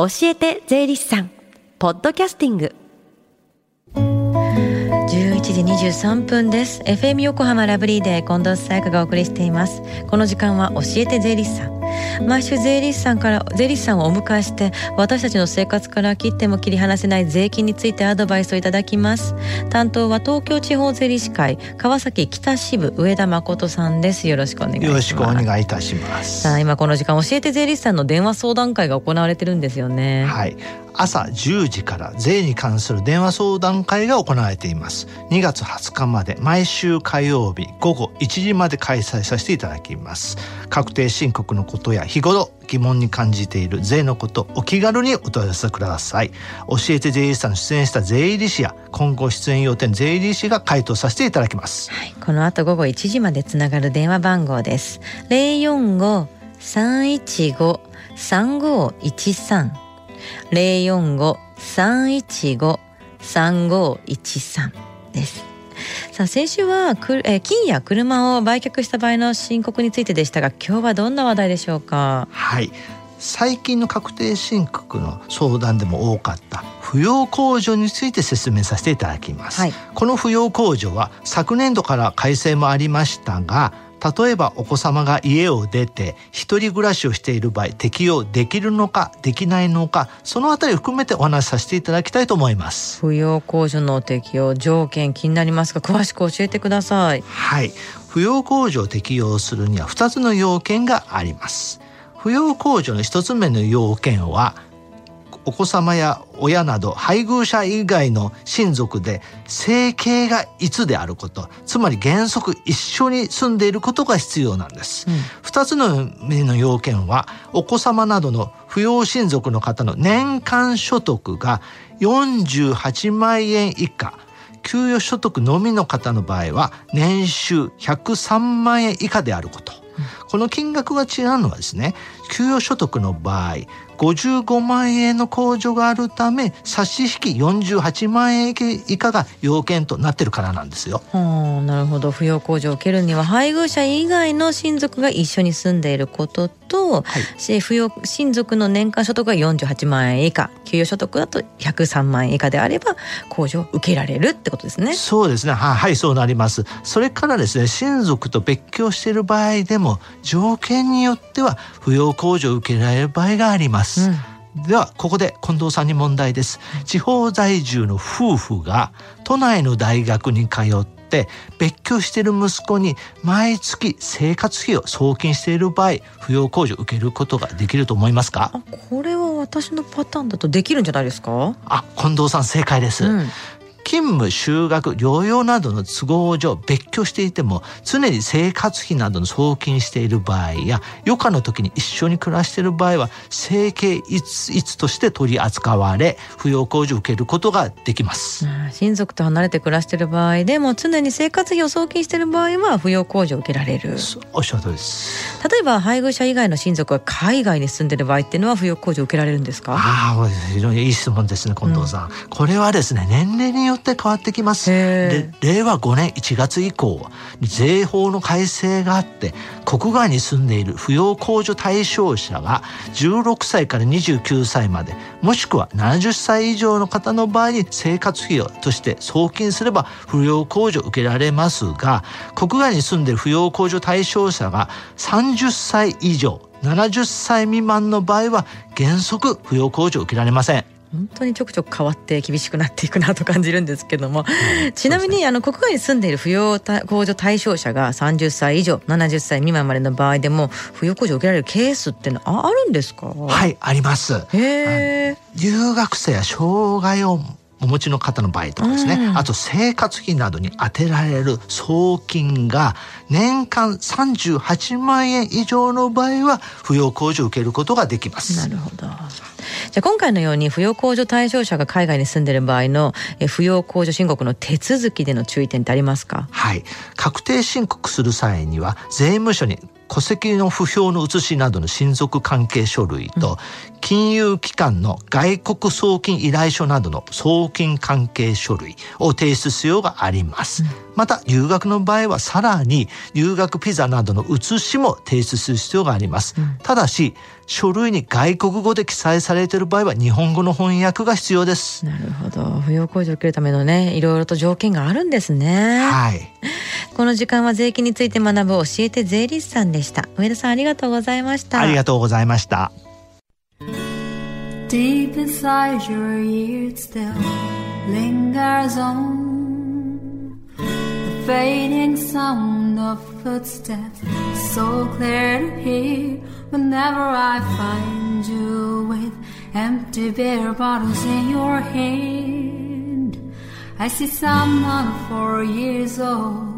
教えて税理士さん。ポッドキャスティング。11時23分です。FM 横浜ラブリーで近藤沙耶香がお送りしています。この時間は教えて税理士さん。毎週税理士さんから税理士さんをお迎えして私たちの生活から切っても切り離せない税金についてアドバイスをいただきます。担当は東京地方税理士会川崎北支部上田誠さんです。よろしくお願いします。よろしくお願いいたします。さあ今この時間教えて税理士さんの電話相談会が行われてるんですよね。はい。朝10時から税に関する電話相談会が行われています。2月20日まで毎週火曜日午後1時まで開催させていただきます。確定申告のことや日頃疑問に感じている税のことお気軽にお問い合わせください。教えて税理士さん出演した税理士や今後出演予定の税理士が回答させていただきます、はい、この後午後1時までつながる電話番号です。045-315-3513 045-315-3513です。さあ先週はくえー金や車を売却した場合の申告についてでしたが今日はどんな話題でしょうか？はい。最近の確定申告の相談でも多かった扶養控除について説明させていただきます、はい。この扶養控除は昨年度から改正もありましたが例えばお子様が家を出て一人暮らしをしている場合適用できるのかできないのかそのあたりを含めてお話しさせていただきたいと思います。扶養控除の適用条件気になりますが詳しく教えてください。はい。扶養控除を適用するには2つの要件があります。扶養控除の1つ目の要件はお子様や親など配偶者以外の親族で生計がいつであることつまり原則一緒に住んでいることが必要なんです、うん。2つの目の要件はお子様などの扶養親族の方の年間所得が48万円以下。給与所得のみの方の場合は年収103万円以下であること、この金額が違うのはですね給与所得の場合55万円の控除があるため差し引き48万円以下が要件となってるからなんですよ。はあ、なるほど扶養控除を受けるには配偶者以外の親族が一緒に住んでいることと、はいし扶養親族の年間所得が48万円以下給与所得だと103万円以下であれば控除を受けられるってことですね。そうですね。ははい、そうなります。それからですね、親族と別居している場合でも、条件によっては扶養控除を受けられる場合があります。ではここで近藤さんに問題です。地方在住の夫婦が都内の大学に通って別居している息子に毎月生活費を送金している場合扶養控除を受けることができると思いますか？あこれは私のパターンだとできるんじゃないですか、あ近藤さん正解です、うん勤務就学療養などの都合上別居していても常に生活費などの送金している場合や余暇の時に一緒に暮らしている場合は生計一一として取り扱われ扶養控除を受けることができます。あ親族と離れて暮らしている場合でも常に生活費を送金している場合は扶養控除を受けられるおっしゃる通りです。例えば配偶者以外の親族が海外に住んでいる場合っていうのは扶養控除を受けられるんですか？ああ、非常にいい質問ですね、近藤さん。これはですね、年齢によって変わってきます。へで令和5年1月以降税法の改正があって国外に住んでいる扶養控除対象者が16歳から29歳までもしくは70歳以上の方の場合に生活費用として送金すれば扶養控除を受けられますが国外に住んでいる扶養控除対象者が30歳以上70歳未満の場合は原則扶養控除を受けられません。本当にちょくちょく変わって厳しくなっていくなと感じるんですけども、ちなみにあの国外に住んでいる扶養控除対象者が30歳以上70歳未満までの場合でも扶養控除を受けられるケースってのはああるんですか？はい、あります。留学生や障害をお持ちの方の場合とかですね、うん。あと生活費などに充てられる送金が年間38万円以上の場合は扶養控除を受けることができます。なるほど。じゃ今回のように扶養控除対象者が海外に住んでいる場合の扶養控除申告の手続きでの注意点ってありますか？はい、確定申告する際には税務署に戸籍の不評の写しなどの親族関係書類と、金融機関の外国送金依頼書などの送金関係書類を提出必要があります。また留学の場合はさらに留学ピザなどの写しも提出する必要があります。ただし書類に外国語で記載されている場合は日本語の翻訳が必要です。なるほど扶養控除を受けるためのねいろいろと条件があるんですねはい。この時間は税金について学ぶ教えて税理士さんでした上田さんありがとうございましたありがとうございました。Deep inside your ear still lingers on The fading sound of footsteps So clear to hear Whenever I find you with Empty beer bottles in your hand I see someone four years old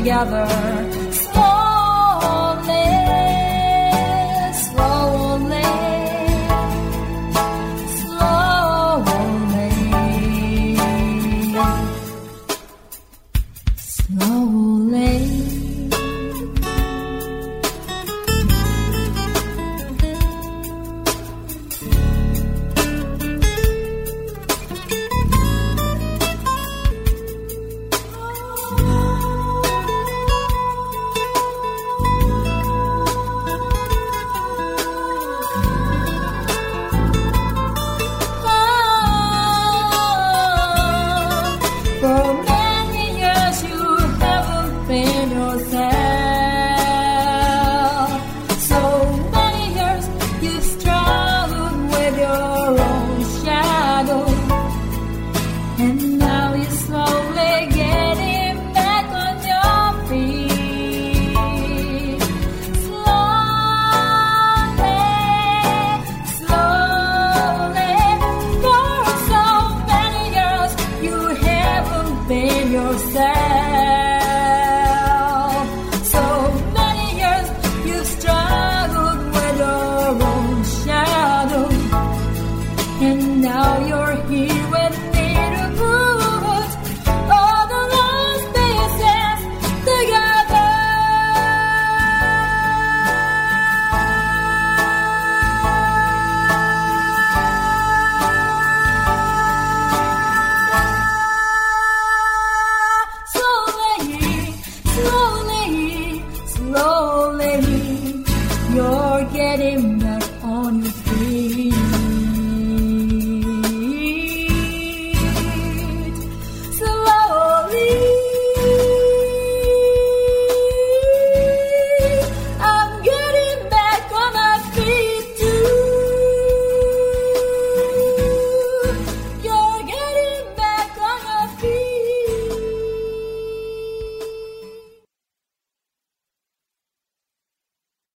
Together.